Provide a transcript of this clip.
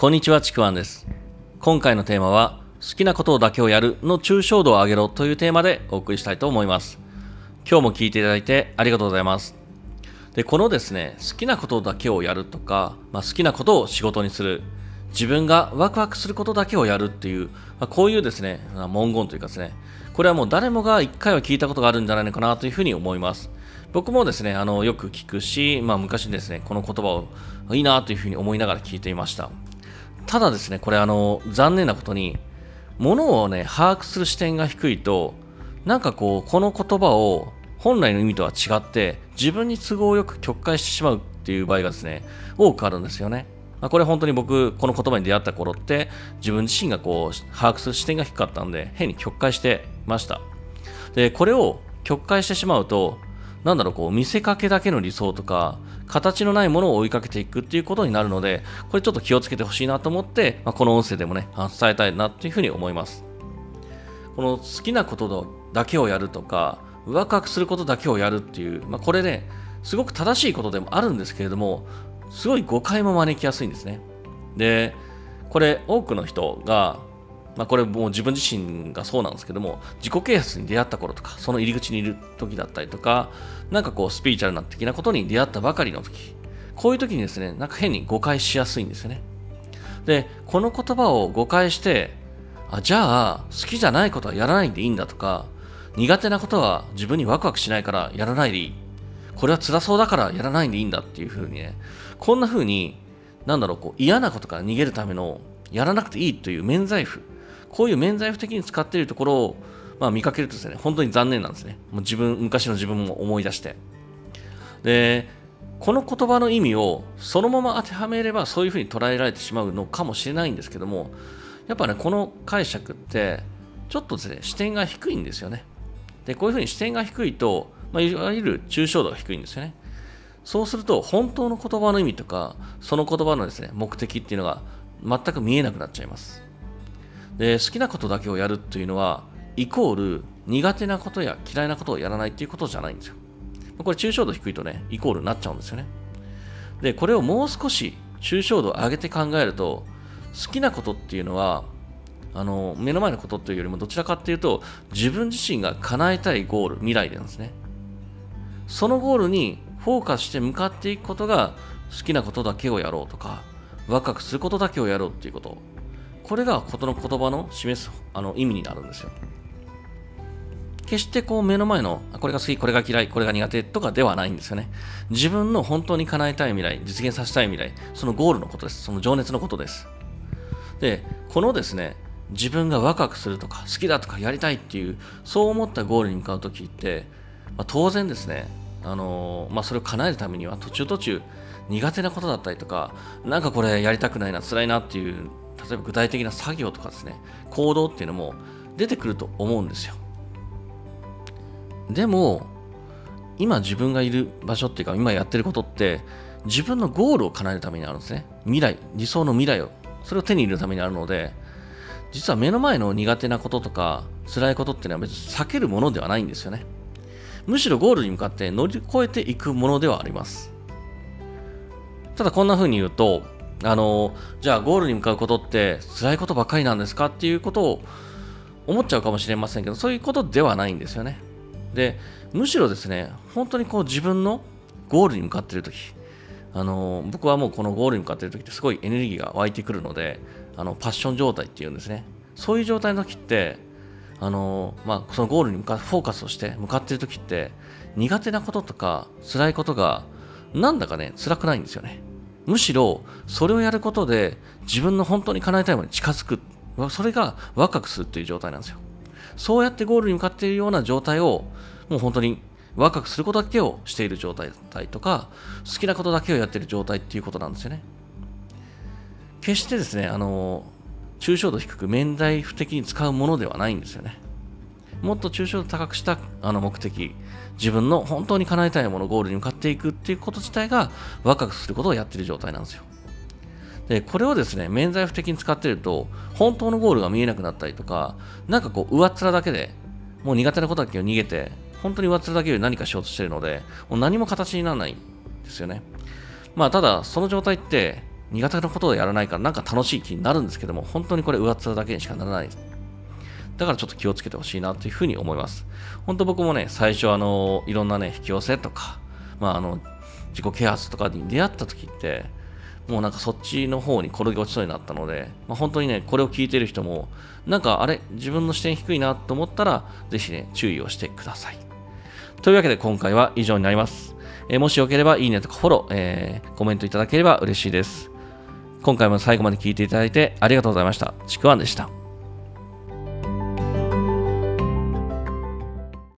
こんにちは、ちくわんです。今回のテーマは、好きなことだけをやるの抽象度を上げろというテーマでお送りしたいと思います。今日も聞いていただいてありがとうございます。で、このですね、好きなことだけをやるとか、まあ、好きなことを仕事にする、自分がワクワクすることだけをやるっていう、まあ、こういうですね、文言というかですね、これはもう誰もが一回は聞いたことがあるんじゃないのかなというふうに思います。僕もですね、あの、よく聞くし、まあ昔ですね、この言葉をいいなというふうに思いながら聞いていました。ただですね、これあの、残念なことに、ものをね、把握する視点が低いと、なんかこう、この言葉を本来の意味とは違って、自分に都合よく曲解してしまうっていう場合がですね、多くあるんですよね。まあ、これ本当に僕、この言葉に出会った頃って、自分自身がこう、把握する視点が低かったんで、変に曲解してました。で、これを曲解してしまうと、なんだろう、こう、見せかけだけの理想とか、形のないものを追いかけていくっていうことになるので、これちょっと気をつけてほしいなと思って、まあ、この音声でもね、伝えたいなっていうふうに思います。この好きなことだけをやるとか、ワクワクすることだけをやるっていう、まあ、これね、すごく正しいことでもあるんですけれども、すごい誤解も招きやすいんですね。で、これ多くの人が、まあ、これもう自分自身がそうなんですけども、自己啓発に出会った頃とか、その入り口にいる時だったりとか、なんかこうスピーチャルな的なことに出会ったばかりの時、こういう時にですね、なんか変に誤解しやすいんですよね。で、この言葉を誤解して、あ、じゃあ、好きじゃないことはやらないでいいんだとか、苦手なことは自分にワクワクしないからやらないでいい。これは辛そうだからやらないでいいんだっていう風にね、こんな風に、なんだろう、こう嫌なことから逃げるための、やらなくていいという免罪符、こういう免罪符的に使っているところを、まあ、見かけるとですね、本当に残念なんですね。もう自分、昔の自分も思い出して。で、この言葉の意味をそのまま当てはめればそういうふうに捉えられてしまうのかもしれないんですけども、やっぱね、この解釈って、ちょっとですね、視点が低いんですよね。で、こういうふうに視点が低いと、まあ、いわゆる抽象度が低いんですよね。そうすると、本当の言葉の意味とか、その言葉のですね、目的っていうのが全く見えなくなっちゃいます。で、好きなことだけをやるというのは、イコール苦手なことや嫌いなことをやらないっていうことじゃないんですよ。これ抽象度低いとね、イコールになっちゃうんですよね。で、これをもう少し抽象度を上げて考えると、好きなことっていうのは、あの、目の前のことというよりもどちらかっていうと、自分自身が叶えたいゴール、未来なんですね。そのゴールにフォーカスして向かっていくことが好きなことだけをやろうとか、ワクワクすることだけをやろうっていうこと。これがことの言葉の示すあの意味になるんですよ。決してこう目の前のこれが好き、これが嫌い、これが苦手とかではないんですよね。自分の本当に叶えたい未来、実現させたい未来、そのゴールのことです。その情熱のことです。で、このですね、自分がワクワクするとか、好きだとかやりたいっていう、そう思ったゴールに向かうときって、まあ、当然ですね、あのまあ、それを叶えるためには途中途中苦手なことだったりとか、なんかこれやりたくないな、辛いなっていう、例えば具体的な作業とかですね、行動っていうのも出てくると思うんですよ。でも、今自分がいる場所っていうか、今やってることって、自分のゴールを叶えるためにあるんですね。未来、理想の未来を、それを手に入れるためにあるので、実は目の前の苦手なこととか、辛いことっていうのは別に避けるものではないんですよね。むしろゴールに向かって乗り越えていくものではあります。ただこんな風に言うと、あの、じゃあゴールに向かうことって辛いことばかりなんですかっていうことを思っちゃうかもしれませんけど、そういうことではないんですよね。で、むしろですね、本当にこう自分のゴールに向かっているとき、あの、僕はもうこのゴールに向かっているときってすごいエネルギーが湧いてくるので、あの、パッション状態っていうんですね。そういう状態の時って、あの、まあ、そのゴールに向かフォーカスをして向かっている時って、苦手なこととか辛いことが、なんだかね、辛くないんですよね。むしろ、それをやることで、自分の本当に叶えたいものに近づく。それがワクワクするっていう状態なんですよ。そうやってゴールに向かっているような状態を、もう本当にワクワクすることだけをしている状態だったりとか、好きなことだけをやっている状態っていうことなんですよね。決してですね、あの、抽象度低く免罪符的に使うものではないんですよね。もっと抽象度高くしたあの目的、自分の本当に叶えたいもの、ゴールに向かっていくっていうこと自体がワクワクすることをやってる状態なんですよ。で、これをですね、免罪符的に使ってると、本当のゴールが見えなくなったりとか、なんかこう、上っ面だけで、もう苦手なことだけを逃げて、本当に上っ面だけで何かしようとしているので、もう何も形にならないんですよね。まあ、ただ、その状態って、苦手なことをやらないからなんか楽しい気になるんですけども、本当にこれ上っ面だけにしかならないです。だからちょっと気をつけてほしいなというふうに思います。本当僕もね、最初あの、いろんなね、引き寄せとか、まああの、自己啓発とかに出会った時って、もうなんかそっちの方に転げ落ちそうになったので、まあ、本当にね、これを聞いてる人も、なんかあれ、自分の視点低いなと思ったら、ぜひね、注意をしてください。というわけで今回は以上になります。えー、もしよければいいねとかフォロー、えー、コメントいただければ嬉しいです。今回も最後まで聞いていただいてありがとうございました。ちくわんでした。